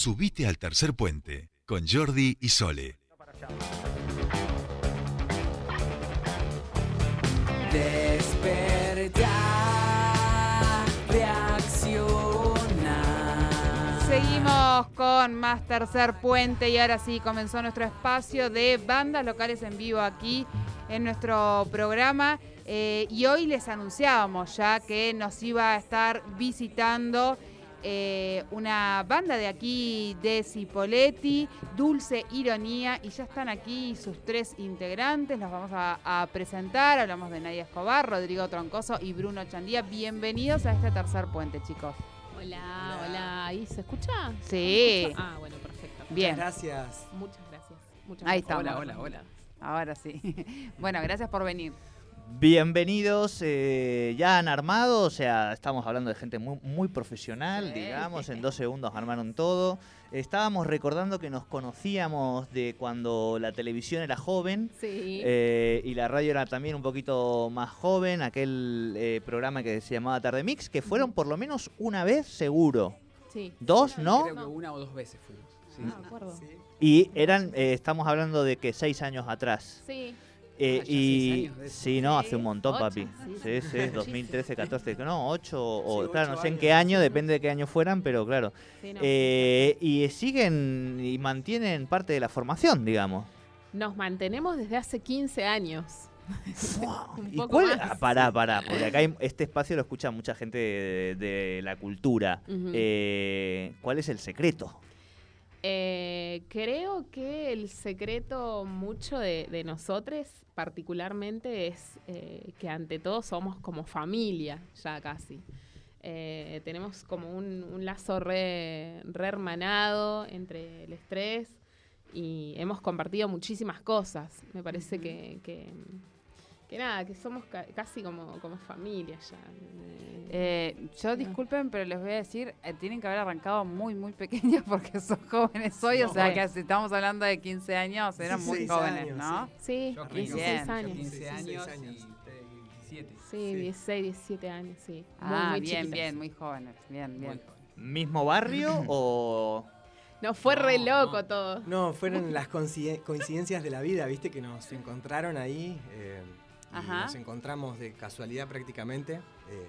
Subite al tercer puente con Jordi y Sole. Despertar, reaccionar. Seguimos con más tercer puente y ahora sí comenzó nuestro espacio de bandas locales en vivo aquí en nuestro programa. Eh, y hoy les anunciábamos ya que nos iba a estar visitando eh, una banda de aquí de Cipoletti, Dulce Ironía, y ya están aquí sus tres integrantes, los vamos a, a presentar, hablamos de Nadia Escobar, Rodrigo Troncoso y Bruno Chandía. Bienvenidos a este tercer puente, chicos. Hola, hola. ¿Ahí se escucha? Sí. ¿Se escucha? Ah, bueno, perfecto. Bien, Gracias. Muchas gracias. Muchas Ahí gracias. estamos. Hola, hola, hola. ahora sí. Bueno, gracias por venir. Bienvenidos, eh, ya han armado, o sea, estamos hablando de gente muy, muy profesional, Sí. digamos, en dos segundos armaron todo. Estábamos recordando que nos conocíamos de cuando la televisión era joven Sí. eh, y la radio era también un poquito más joven, aquel eh, programa que se llamaba Tarde Mix, que fueron por lo menos una vez seguro. sí. Dos, ¿no? Creo que una o dos veces fuimos. Sí. Me acuerdo. Sí. Y eran, eh, estamos hablando de que seis años atrás. Sí. Eh, Ah, y años sí, no, hace un montón, Ocho, papi. sí. Sí, sí, 2013, 14, que no, 8 o Sí, claro, no sé en qué año, sí. depende de qué año fueran, pero claro. sí, no. Eh, y siguen y mantienen parte de la formación, digamos. Nos mantenemos desde hace 15 años. Un ¿Y cuál? Ah, pará, pará, porque acá hay- este espacio lo escucha mucha gente de, de la cultura. Eh, ¿Cuál es el secreto? Eh, creo que el secreto mucho de, de nosotros particularmente es eh, que ante todo somos como familia ya casi. Eh, tenemos como un, un lazo re, re hermanado entre el estrés y hemos compartido muchísimas cosas. Me parece que, que, que nada, que somos ca- casi como, como familia ya. Eh, yo disculpen, pero les voy a decir, eh, tienen que haber arrancado muy, muy pequeños porque son jóvenes hoy, o sea Sí. que si estamos hablando de 15 años, eran muy 16 jóvenes, años, ¿no? sí, Yo 16 bien. años. 15 Sí, años, 16 años. y ustedes 17. Sí, 16, 17 años, sí. Muy, Ah, muy bien, chiquitos. bien, muy jóvenes, bien, Muy bien. joven. ¿Mismo barrio o...? No, fue re No, loco no. todo. No, fueron las coincide- coincidencias de la vida, viste, que nos encontraron ahí. eh, Ajá. Nos encontramos de casualidad prácticamente, eh,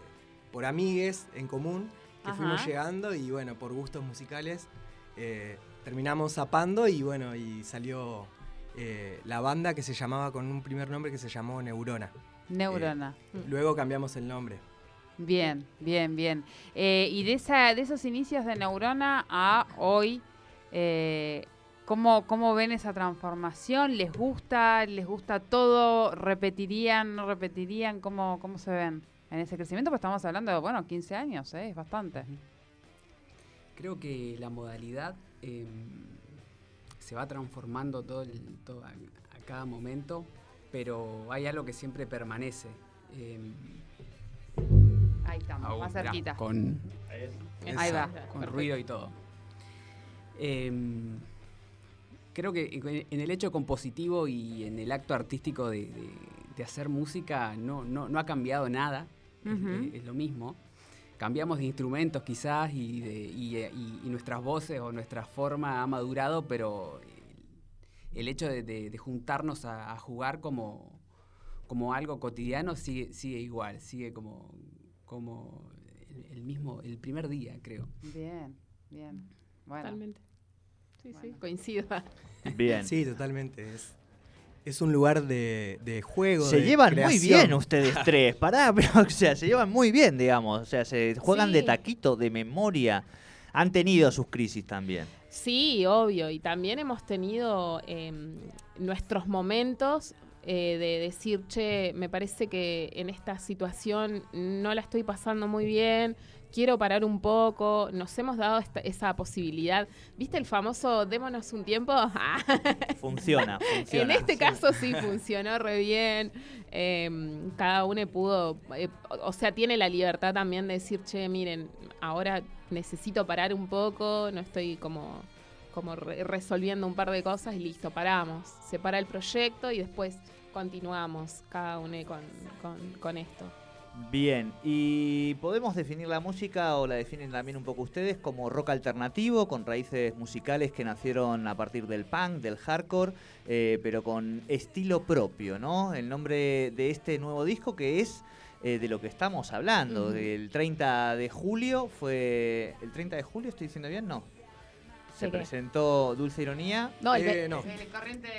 por amigues en común, que Ajá. fuimos llegando y bueno, por gustos musicales, eh, terminamos zapando y bueno, y salió eh, la banda que se llamaba con un primer nombre que se llamó Neurona. Neurona. Luego cambiamos el nombre. Bien, bien, bien. Y de, esa, de esos inicios de Neurona a hoy, ¿cómo, ¿cómo ven esa transformación? ¿Les gusta? ¿Les gusta todo? ¿Repetirían? ¿No repetirían? ¿Cómo, cómo se ven en ese crecimiento? Pues estamos hablando de, bueno, 15 años, ¿eh? es bastante. Creo que la modalidad eh, se va transformando todo, el- todo a, a cada momento, pero hay algo que siempre permanece. eh, Ahí estamos, aún, más cerquita. Con, Ahí va. con ruido y todo. Em, creo que en el hecho compositivo y en el acto artístico de, de- de hacer música no, no, no ha cambiado nada, es- Ujú. es, es lo mismo. Cambiamos de instrumentos quizás y, de- y, eh, y- y nuestras voces o nuestra forma ha madurado, pero el, el hecho de, de- de juntarnos a, a jugar como, como algo cotidiano sigue, sigue igual, sigue como, como el, el mismo, el primer día, creo. Bien, bien. Bueno, Totalmente. Sí, Bueno. sí, coincido. Bien. Sí, totalmente. Es, es un lugar de, de juego. Se de llevan muy bien ustedes tres, pará, pero o sea, se llevan muy bien, digamos, o sea, se juegan de taquito, de memoria. Han tenido sus crisis también. Sí, obvio. Y también hemos tenido em, nuestros momentos eh, de decir, che, me parece que en esta situación no la estoy pasando muy bien, quiero parar un poco. Nos hemos dado esta- esa posibilidad. ¿Viste el famoso démonos un tiempo? Funciona, funciona. En este caso sí funcionó re bien. Eh, cada uno pudo, eh, o sea, tiene la libertad también de decir, che, miren, ahora necesito parar un poco, no estoy como, como re- resolviendo un par de cosas y listo, paramos. Se para el proyecto y después continuamos cada uno con, con- con esto. Bien, y podemos definir la música o la definen también un poco ustedes como rock alternativo, con raíces musicales que nacieron a partir del punk, del hardcore, eh, pero con estilo propio, ¿no? El nombre de este nuevo disco que es eh, de lo que estamos hablando, del 30 de julio, fue... ¿El 30 de julio estoy diciendo bien? No. Se presentó Dulce Ironía, No, el Eh, no. El corriente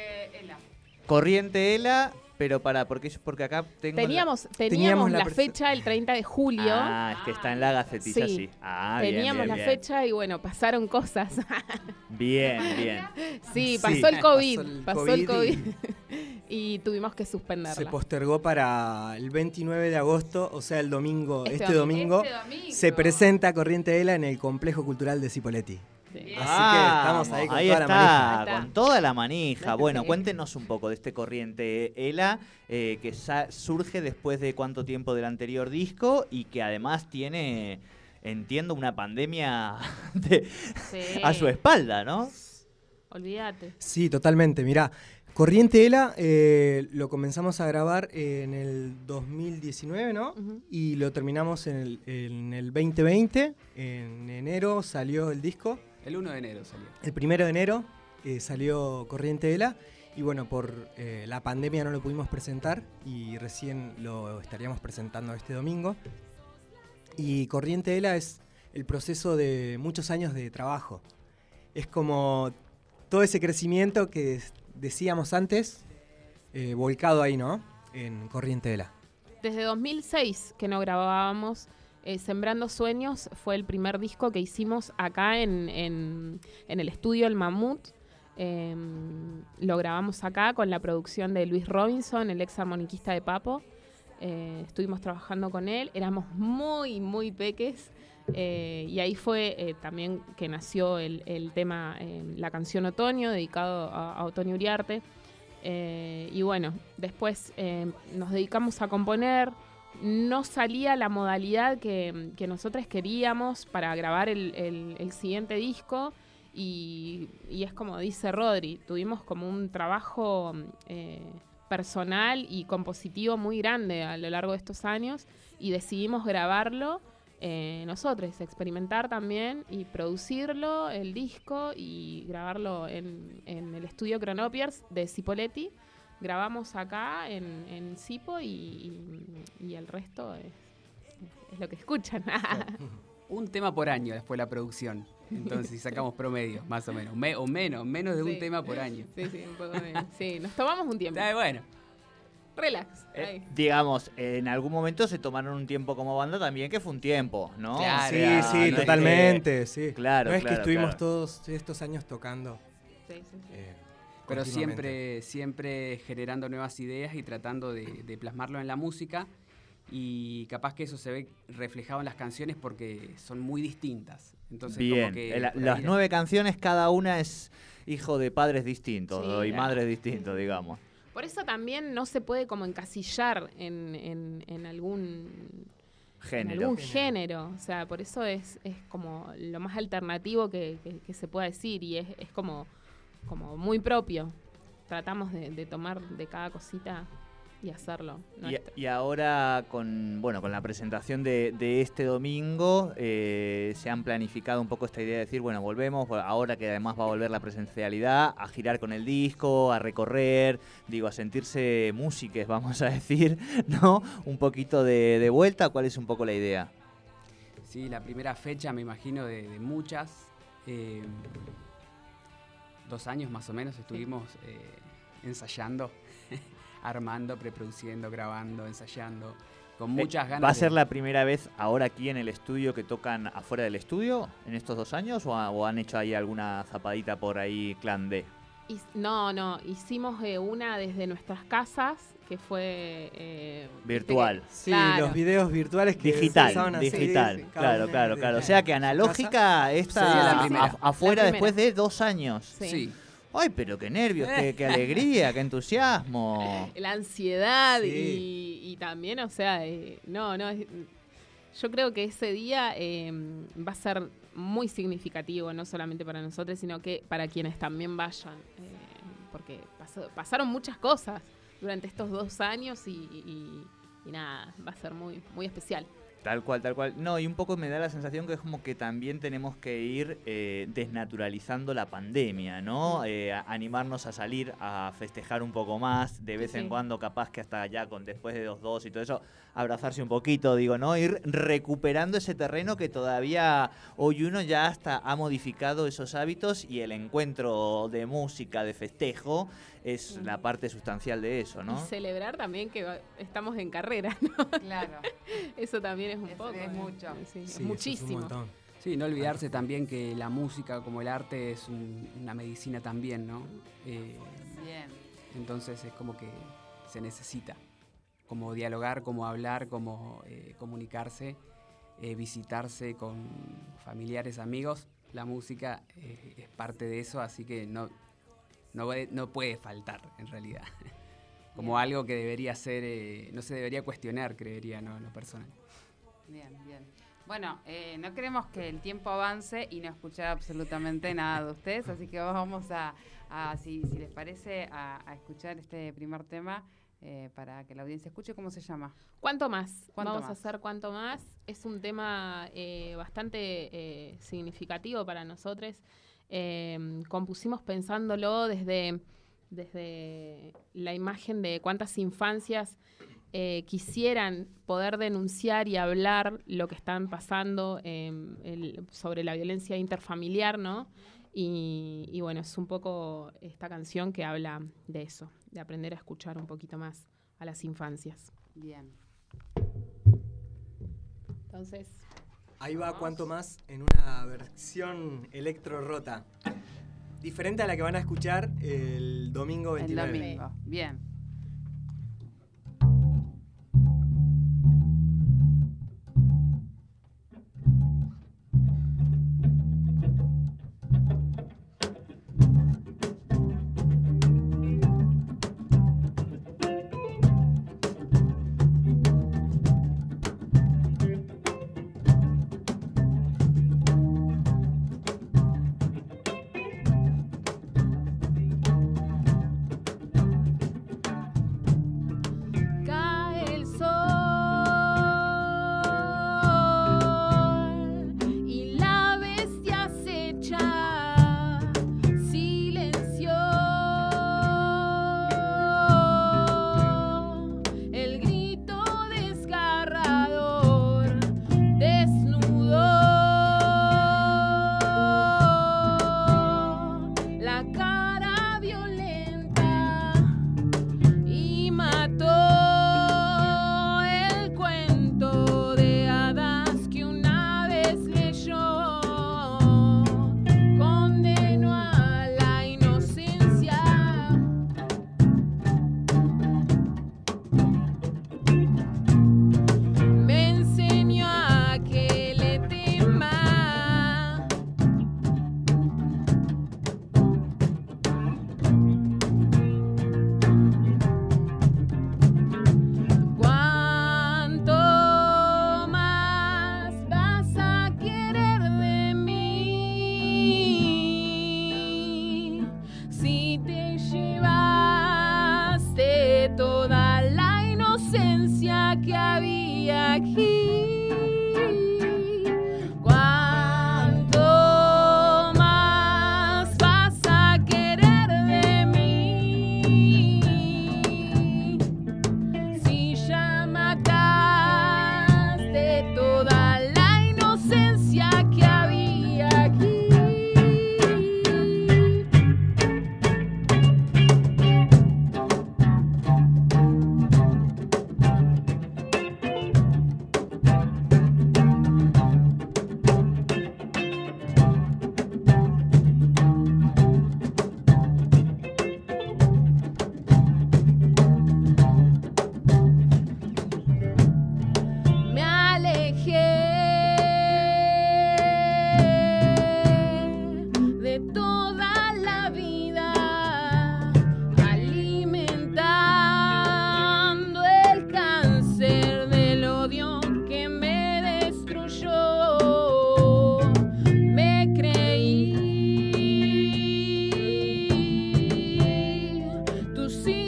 Ela. Corriente Ela, pero para, porque, porque acá tengo... la- teníamos, teníamos, Teníamos la fecha el 30 de julio. Ah, es que está en la gacetilla, sí. Sí. Ah, teníamos bien, la bien. fecha y bueno, pasaron cosas. Bien, bien. sí, Sí, pasó el COVID. pasó el Pasó el COVID y tuvimos que suspenderla. Se postergó para el 29 de agosto, o sea, el domingo, Este este, domingo, Este domingo. se presenta Corriente Ela en el Complejo Cultural de Cipoletti. Sí. Así que estamos ahí con ahí toda la está, manija. Ahí está. con toda la manija. Bueno, cuéntenos un poco de este corriente ELA, eh, que surge después de cuánto tiempo del anterior disco y que además tiene, entiendo, una pandemia de- Sí. a su espalda, ¿no? Olvídate. Sí, totalmente. Mirá, Corriente Ela eh, lo comenzamos a grabar en el 2019, ¿no? Y lo terminamos en el, en el 2020. En enero salió el disco. El 1 de enero salió. El primero de enero eh, salió Corriente Ela. Y bueno, por eh, la pandemia no lo pudimos presentar y recién lo estaríamos presentando este domingo. Y Corriente Ela es el proceso de muchos años de trabajo. Es como todo ese crecimiento que decíamos antes, eh, volcado ahí, ¿no? En Corriente Ela. Desde 2006 que no grabábamos. Eh, Sembrando Sueños fue el primer disco que hicimos acá en, en- el estudio El Mamut. Eh, lo grabamos acá con la producción de Luis Robinson, el ex armoniquista de Papo. Eh, estuvimos trabajando con él, éramos muy, muy peques. eh, y ahí fue también que nació el, el tema, eh, la canción Otoño, dedicado a, a Otoño Uriarte. Y bueno, después eh, nos dedicamos a componer. No salía la modalidad que, que nosotros queríamos para grabar el, el- siguiente disco. Y, y es como dice Rodri, tuvimos como un trabajo eh, personal y compositivo muy grande a lo largo de estos años y decidimos grabarlo eh, nosotros, experimentar también y producirlo, el disco y grabarlo en, en el estudio Cronopiers de Cipoletti. Grabamos acá en, en Cipo y, y- y el resto es, es lo que escuchan. Un tema por año después la producción. Entonces, si sacamos promedios, más o menos. Me- o menos, menos de un tema por año. sí, sí, un poco de- sí, nos tomamos un tiempo. Bueno, Relax. Eh, digamos, en algún momento se tomaron un tiempo como banda también, que fue un tiempo, ¿no? Claro, sí, sí, no es que- totalmente, sí. Claro, no es claro, que estuvimos claro. todos estos años tocando. Sí, sí, sí. eh, pero siempre, siempre generando nuevas ideas y tratando de, de plasmarlo en la música. Y capaz que eso se ve reflejado en las canciones porque son muy distintas. Entonces, Bien, como que la- por las nueve canciones, cada una es hijo de padres distintos Sí, y claro. madres distintos, digamos. Por eso también no se puede como encasillar en, en- en algún en Género. algún género. O sea, por eso es, es como lo más alternativo que, que- que se pueda decir y es, es como, como muy propio. Tratamos de, de tomar de cada cosita y hacerlo. Y, ahora con bueno con la presentación de, de este domingo eh, se han planificado un poco esta idea de decir bueno volvemos ahora que además va a volver la presencialidad a girar con el disco a recorrer digo a sentirse músiques vamos a decir no un poquito de, de vuelta cuál es un poco la idea Sí, la primera fecha, me imagino, de, de muchas. Eh, dos años más o menos estuvimos eh, ensayando, armando, preproduciendo, grabando, ensayando, con muchas Eh, ganas. ¿Va a de- ser la primera vez ahora aquí en el estudio que tocan afuera del estudio en estos dos años o, ha- o han hecho ahí alguna zapadita por ahí clan D? No, no, hicimos eh, una desde nuestras casas que fue eh, Virtual. que- Sí, Claro. los videos virtuales que se Digital, digital, sí, claro, claro, claro. O sea que analógica esta Sería la a- primera. a- afuera La después de dos años. Sí. Sí, Ay, pero qué nervios, qué, qué alegría, qué entusiasmo. la ansiedad Sí. y, y también, o sea, eh, no, no, es- yo creo que ese día eh, va a ser muy significativo, no solamente para nosotros, sino que para quienes también vayan, eh, porque pasó- pasaron muchas cosas durante estos dos años y, y- y nada, va a ser muy, muy especial. Tal cual, tal cual. No, y un poco me da la sensación que es como que también tenemos que ir eh, desnaturalizando la pandemia, ¿no? Eh, a- animarnos a salir, a festejar un poco más, de vez en Sí. cuando capaz que hasta allá, con después de dos dos y todo eso, abrazarse un poquito, digo, ¿no? Ir recuperando ese terreno que todavía hoy uno ya hasta ha modificado esos hábitos y el encuentro de música, de festejo, es la parte sustancial de eso, ¿no? Y celebrar también que va- estamos en carrera, ¿no? Claro. Eso también es un Es- poco. es ¿no? mucho. Sí, es Sí, eso es un muchísimo. Sí, no olvidarse también que la música como el arte es un- una medicina también, ¿no? Eh, Bien. entonces es como que se necesita, como dialogar, como hablar, como eh, comunicarse, eh, visitarse con familiares, amigos. La música eh, es parte de eso, así que no, no, puede- no puede faltar en realidad. Como Bien. algo que debería ser, eh, no se debería cuestionar, creería, ¿no? En lo personal. Bien, bien. Bueno, eh, no queremos que el tiempo avance y no escuchar absolutamente nada de ustedes, así que vamos a, a, si, si les parece, a, a escuchar este primer tema eh, para que la audiencia escuche cómo se llama. ¿Cuánto más? ¿Cuánto Vamos más? a hacer cuánto más. Es un tema eh, bastante eh, significativo para nosotros. Eh, compusimos pensándolo desde, desde la imagen de cuántas infancias eh, quisieran poder denunciar y hablar lo que están pasando em, el- sobre la violencia interfamiliar, ¿no? Y, y bueno, es un poco esta canción que habla de eso, de aprender a escuchar un poquito más a las infancias. Bien. Entonces, Ahí va Vamos. cuanto más en una versión electro rota. Diferente a la que van a escuchar el domingo El 29. domingo. Bien. see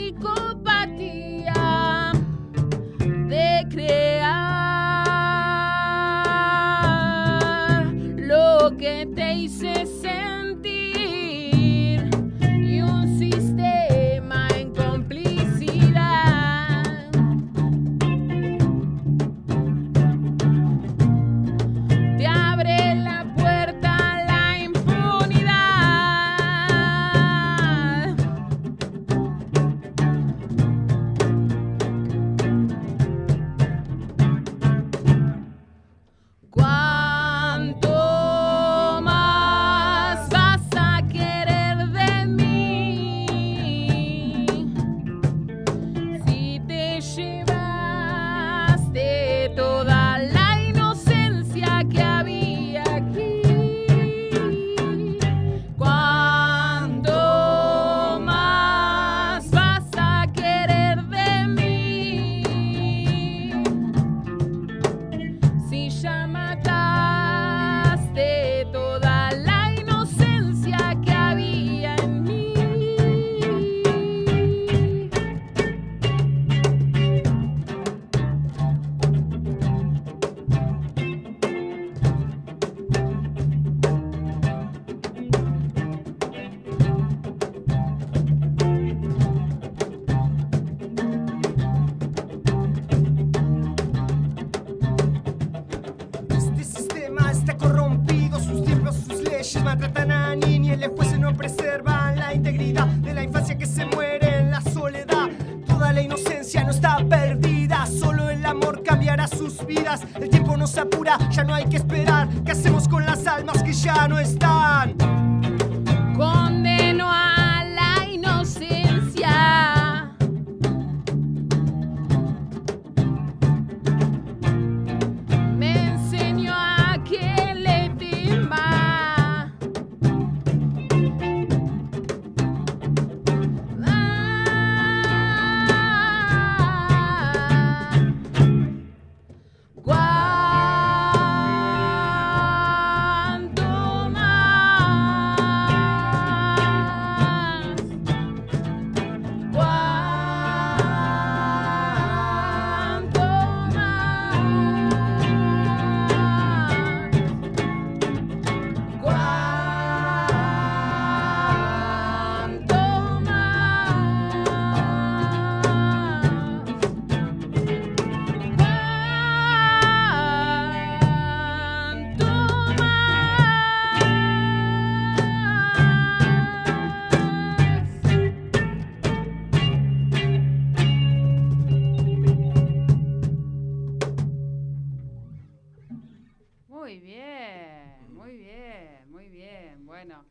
Bueno,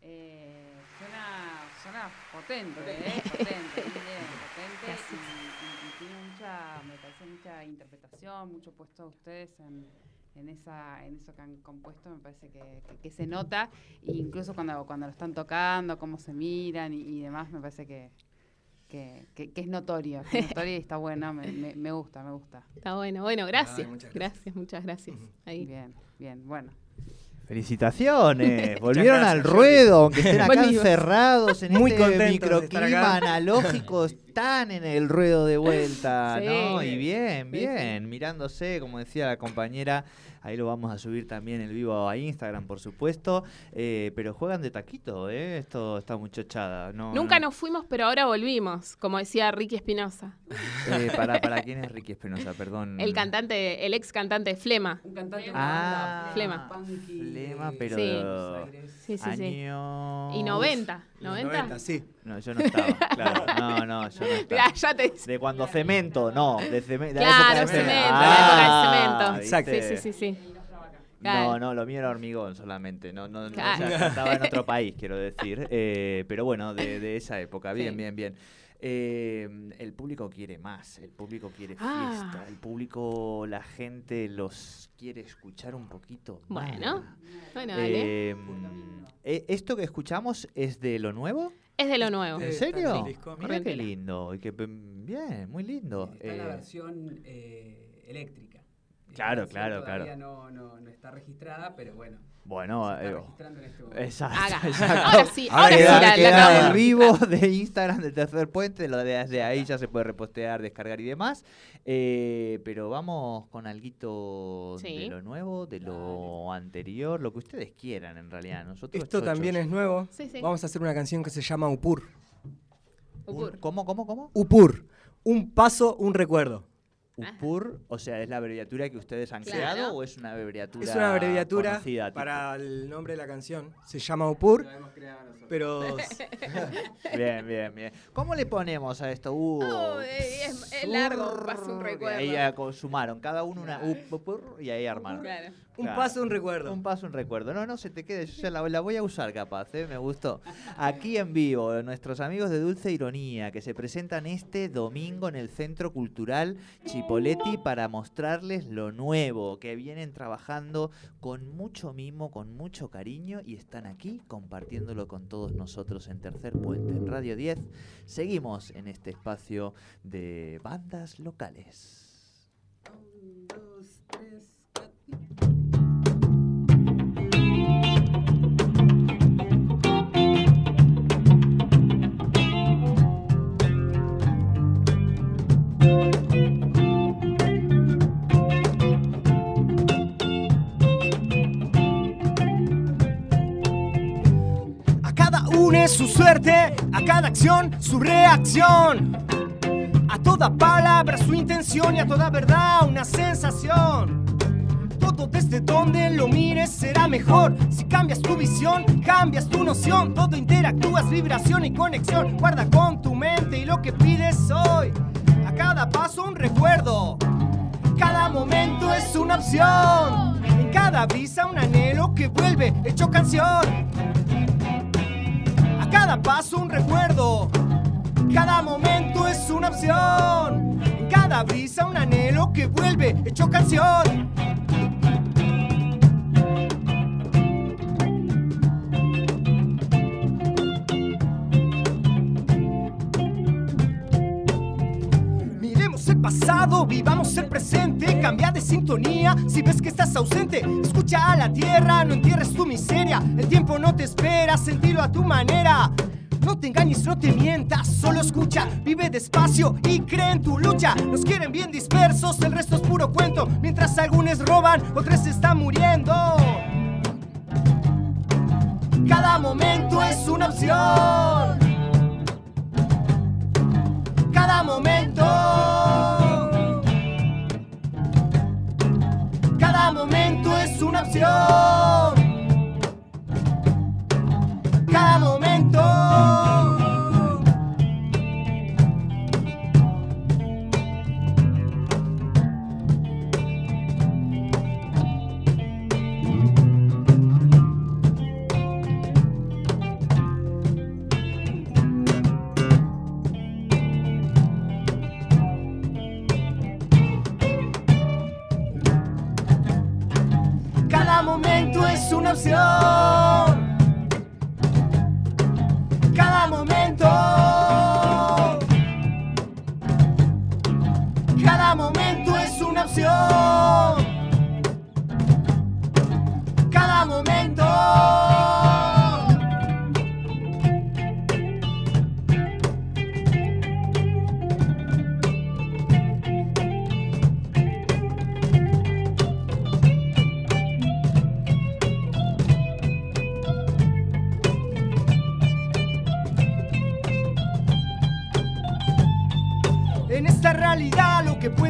eh, suena, suena potente, ¿eh? Potente, muy bien, potente. Y, y- y tiene mucha, me parece mucha interpretación, mucho puesto de ustedes en, en, esa, en eso que han compuesto, me parece que, que- que se nota. E incluso cuando, cuando lo están tocando, cómo se miran y, y demás, me parece que, que, que- que es notorio. que es notorio y está bueno, me, me- me gusta, me gusta. Está bueno, bueno, gracias. Ay, muchas gracias. gracias, muchas gracias. Ahí. Bien, bien, bueno. Felicitaciones, volvieron gracias, al ruedo, aunque estén acá encerrados en Muy este microclima analógico, están en el ruedo de vuelta, Sí. ¿no? Y bien, bien, mirándose, como decía la compañera, ahí lo vamos a subir también el vivo a Instagram, por supuesto, eh, pero juegan de taquito, ¿eh? Esto está muchachada, ¿no? Nunca no- nos fuimos, pero ahora volvimos, como decía Ricky Espinosa, Eh, para, ¿Para quién es Ricky Espinosa? Perdón. el cantante, el ex cantante Flema. Un cantante Ah, Flema. Flema, pero... Sí. Buenos Aires. Sí, sí, sí. Año... Y 90, Los 90. 90, sí. No, yo no estaba, claro. No, no, yo no estaba. Mirá, ya te dice. De cuando cemento, no, de, ceme- de la Claro, época de cemento, Ah, la época de cemento. Exacto. Sí, sí, sí, sí. No, Claro. no, lo mío era hormigón solamente. No, no, no, Claro. o sea, estaba en otro país, quiero decir. Eh, pero bueno, de, de esa época. Bien, Sí. bien, bien. Eh, el público quiere más, el público quiere Ah. fiesta, el público, la gente los quiere escuchar un poquito. más. Bueno, bueno, dale. Eh, eh, ¿Esto que escuchamos es de lo nuevo? es de lo nuevo. ¿En serio? Mira qué lindo. Y que, mm, bien, muy lindo. Está la Eh, versión eh, eléctrica. Claro, versión claro, todavía claro. No, no, no está registrada, pero bueno. Bueno, se está eh, registrando en este momento. exacto. Haga. exacto. Ahora sí, Ahora ahora sí, la, la queda el de vivo de Instagram del tercer puente, lo de desde ahí ya se puede repostear, descargar y demás. Eh, pero vamos con algo de Sí. lo nuevo, de lo anterior, lo que ustedes quieran en realidad. Nosotros Esto también es nuevo. Sí, sí. Vamos a hacer una canción que se llama Upur. Upur. ¿Cómo, cómo, cómo? Upur. Un paso, un recuerdo. UPUR, o sea, ¿es la abreviatura que ustedes han Claro. creado o es una abreviatura Es una abreviatura conocida, tipo? para el nombre de la canción. Se llama Upur, Lo hemos creado nosotros. pero Bien, bien, bien. ¿Cómo le ponemos a esto? Uh, Oh, eh, es- es largo, pasa un y recuerdo. Ahí sumaron cada uno una UPUR y ahí armaron. Claro. un paso, un recuerdo. Un paso, un recuerdo. No, no se te quede. Yo ya la, la voy a usar capaz, ¿eh? me gustó. Aquí en vivo, nuestros amigos de Dulce Ironía, que se presentan este domingo en el Centro Cultural Chipoletti para mostrarles lo nuevo, que vienen trabajando con mucho mimo, con mucho cariño y están aquí compartiéndolo con todos nosotros en Tercer Puente, en Radio 10. Seguimos en este espacio de bandas locales. A es su suerte, a cada acción su reacción. A toda palabra su intención y a toda verdad una sensación. Todo desde donde lo mires será mejor. Si cambias tu visión, cambias tu noción. Todo interactúas, vibración y conexión. Guarda con tu mente y lo que pides hoy. A cada paso un recuerdo. Cada momento es una opción. En cada brisa un anhelo que vuelve hecho canción. Cada paso un recuerdo. Cada momento es una opción. Cada brisa un anhelo que vuelve hecho canción. Pasado, vivamos el presente, cambia de sintonía si ves que estás ausente. Escucha a la tierra, no entierres tu miseria. El tiempo no te espera, sentilo a tu manera. No te engañes, no te mientas, solo escucha, vive despacio y cree en tu lucha. Nos quieren bien dispersos, el resto es puro cuento. Mientras algunos roban, otros están muriendo. Cada momento es una opción. Cada momento. Cada momento es una opción. Cada momento.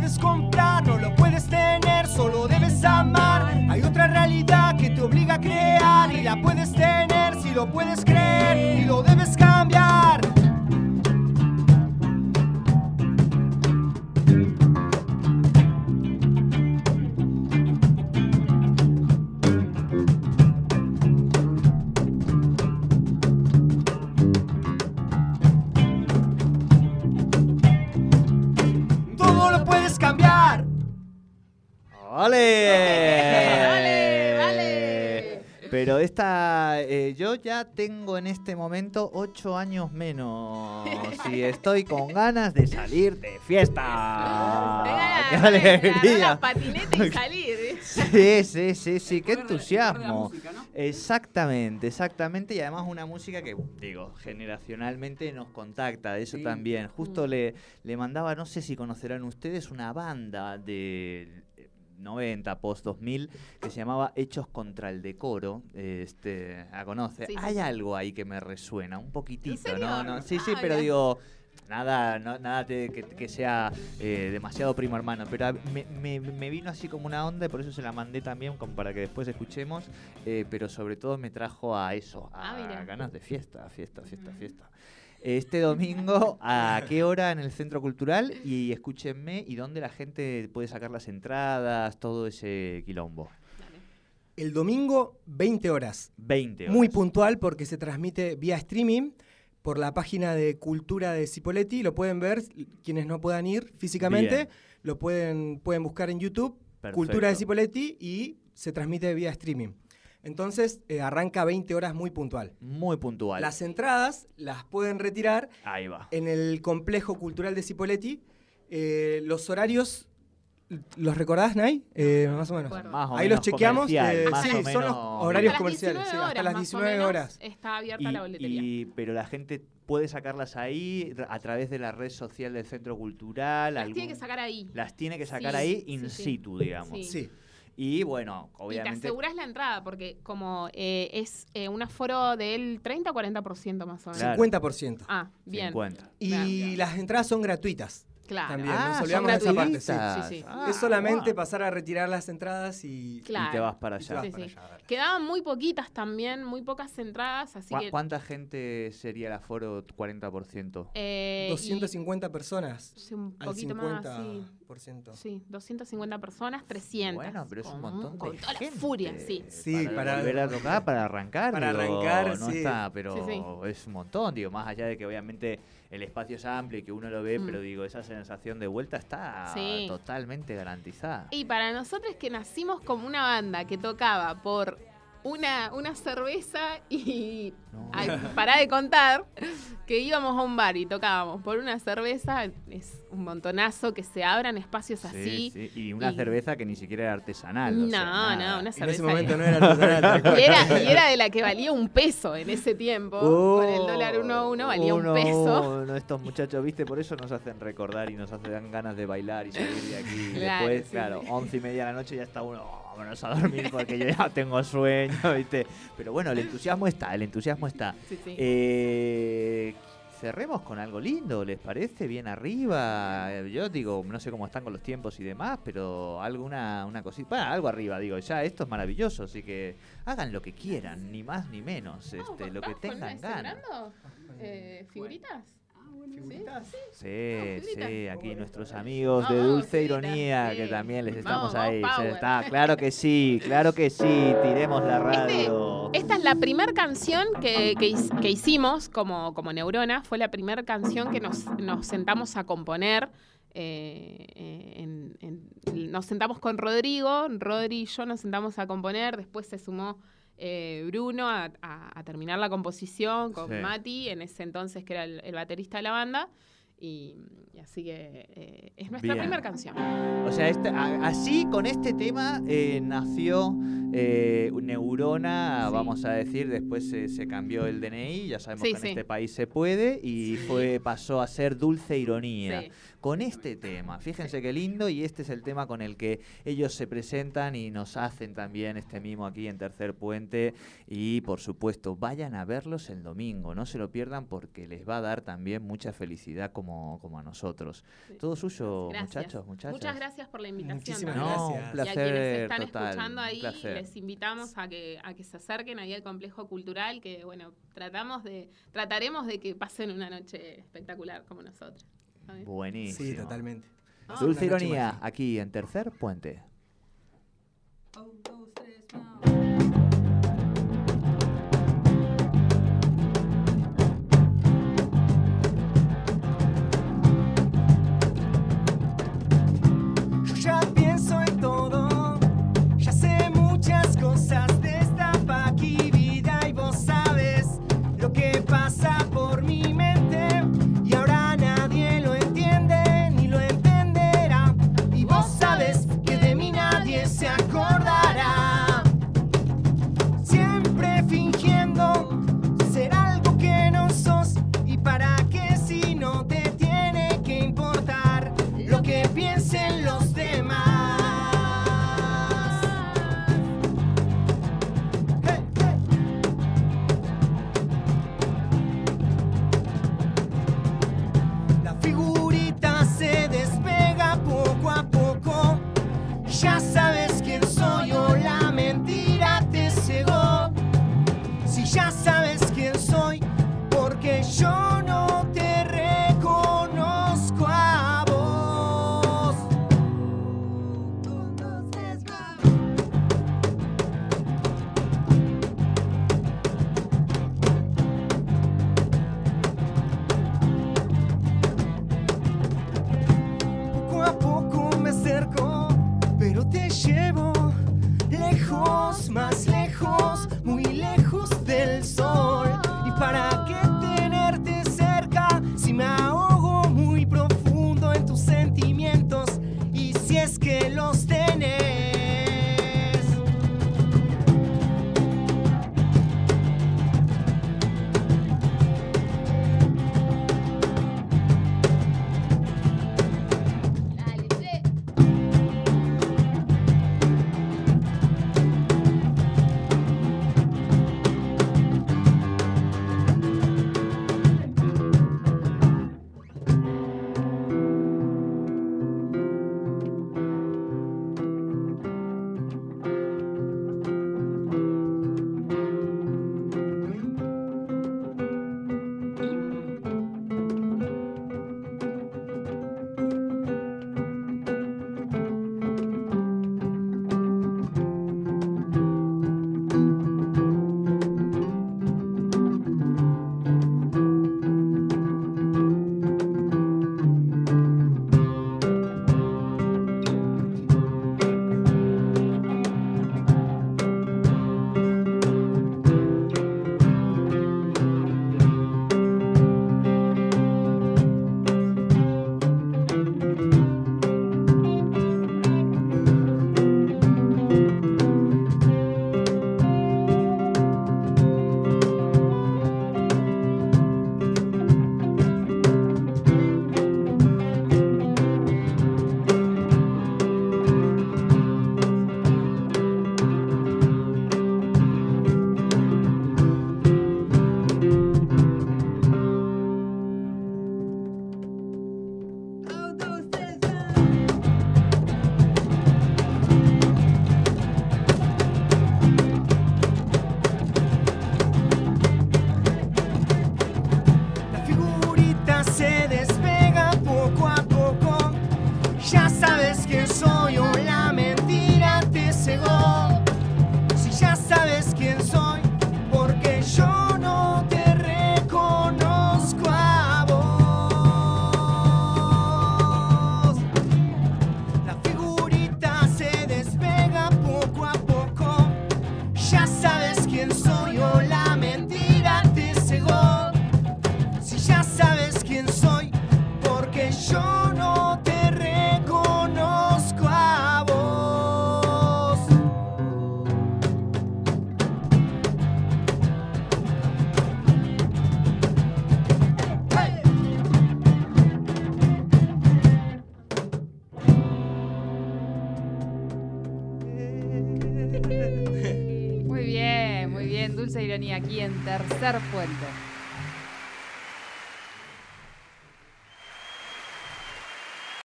Puedes comprar no lo puedes tener, solo debes amar. Hay otra realidad que te obliga a crear y la puedes tener si lo puedes creer ¡Vale! ¡Vale, vale! Pero esta, eh, yo ya tengo en este momento ocho años menos y estoy con ganas de salir de fiesta. Venga, ¡Qué alegría! patineta y salir. Sí, sí, sí, sí, qué entusiasmo. música, ¿no? Exactamente, exactamente. Y además una música que, digo, generacionalmente nos contacta, eso Sí. también. Justo Mm. le, le mandaba, no sé si conocerán ustedes, una banda de 90, post 2000, que se llamaba Hechos contra el Decoro. Este, ¿La conoce? Sí, sí, Hay algo ahí que me resuena, un poquitito? ¿no? no sí, sí, Ah, pero ya. digo... Nada, no- nada te- que, que sea eh, demasiado primo hermano, pero a- me, me- me vino así como una onda y por eso se la mandé también como para que después escuchemos, eh, pero sobre todo me trajo a eso, a Ah, ganas de fiesta, fiesta, fiesta, fiesta. Este domingo, ¿a qué hora en el Centro Cultural? Y escúchenme, ¿y dónde la gente puede sacar las entradas, todo ese quilombo? El domingo, 20 horas. 20 horas. Muy puntual porque se transmite vía streaming por la página de Cultura de Cipoletti. Lo pueden ver quienes no puedan ir físicamente. Bien. Lo pueden, pueden buscar en YouTube, Perfecto. Cultura de Cipoletti, y se transmite vía streaming. Entonces eh, arranca 20 horas muy puntual. Muy puntual. Las entradas las pueden retirar Ahí va. en el complejo cultural de Cipoletti. Eh, los horarios, ¿los recordás, Nay? Eh, más o menos. Recuerdo. Más o Ahí menos los chequeamos. eh, sí, son los horarios Hasta las comerciales. 19 sí, horas, hasta las más o 19 menos, horas. Está abierta Y- la boletería. y- pero la gente puede sacarlas ahí a través de la red social del Centro Cultural. Las algún- tiene que sacar ahí. Las tiene que sacar Sí, ahí in sí. situ, digamos. Sí. Y bueno, Y te obviamente. aseguras la entrada, porque como eh, es eh, un aforo del 30 o 40% más o menos. Claro. 50%. Ah, bien. 50. Y las entradas son gratuitas. Claro. También, Ah, nos olvidamos de esa parte. sí. Sí, sí. Ah, es solamente guau. pasar a retirar las entradas y, Claro. Y te vas para y allá. vas Sí, para sí. allá. Quedaban muy poquitas también, muy pocas entradas, así ¿Cu- que... ¿Cuánta gente sería el aforo 40%? eh, y- 250 personas sí, un al poquito más, sí. 50%. Sí, 250 personas, 300. Bueno, pero es un montón Con de toda la gente furia, sí. Sí, para, para- volver a tocar, para arrancar. Para digo, arrancar, no sí. está, pero Sí, sí. es un montón, digo, más allá de que obviamente el espacio es amplio y que uno lo ve, Mm. pero digo, esa sensación de vuelta está Sí. totalmente garantizada. Y para nosotros que nacimos como una banda que tocaba por una, una cerveza y No. ay, pará de contar que íbamos a un bar y tocábamos por una cerveza, es un montonazo que se abran espacios así. Sí, Y una y- cerveza que ni siquiera era artesanal. o No, sea, no, una En cerveza. ese de- momento no era artesanal, y, era, y era de la que valía un peso en ese tiempo. con el dólar uno a uno valía un Uno, peso. uno, estos muchachos, viste, por eso nos hacen recordar y nos hacen dan ganas de bailar y salir de aquí. Y Claro, Después, sí, claro, once y media de la noche ya está uno, "Oh, vámonos a dormir porque yo ya tengo sueño, viste. Pero bueno, el entusiasmo está, el entusiasmo está. Sí, sí. Eh, cerremos con algo lindo, ¿les parece? Bien arriba. Yo digo, no sé cómo están con los tiempos y demás, pero alguna una cosita, bueno, algo arriba, digo, ya esto es maravilloso, así que hagan lo que quieran, ni más ni menos, este, lo que tengan ganas. Eh, ¿Figuritas? Sí, sí, aquí nuestros amigos de Dulce Ironía, sí. que también les estamos vamos, ahí. está, claro que sí, claro que sí, tiremos la radio. Esta es la primera canción que, que hicimos como, como Neurona. Fue la primera canción que nos, nos sentamos a componer. eh, eh, en- en- nos sentamos con Rodrigo, Rodri y yo nos sentamos a componer. Después se sumó eh, Bruno a, a- a terminar la composición con Sí. Mati, en ese entonces que era el, el baterista de la banda. Y, y así que eh, es nuestra primera canción. O sea, este- a- así con este tema eh, nació eh, Neurona, Sí. vamos a decir, después se, se cambió el DNI, ya sabemos Sí, que en este país se puede, y fue pasó a ser Dulce Ironía. Con este tema, fíjense qué lindo, y este es el tema con el que ellos se presentan y nos hacen también este mimo aquí en Tercer Puente. Y por supuesto, vayan a verlos el domingo, no se lo pierdan porque les va a dar también mucha felicidad como, como a nosotros. Sí. Todo suyo, Gracias. muchachos, muchachas. Muchas gracias por la invitación. Muchísimas. No, Gracias. un Y a placer y a quienes están total, escuchando ahí, les invitamos a que, a que se acerquen ahí al complejo cultural, que bueno, tratamos de, trataremos de que pasen una noche espectacular como nosotros. Buenísimo. Sí, totalmente. Ah, Dulce Ironía, aquí en Tercer Puente. Smile.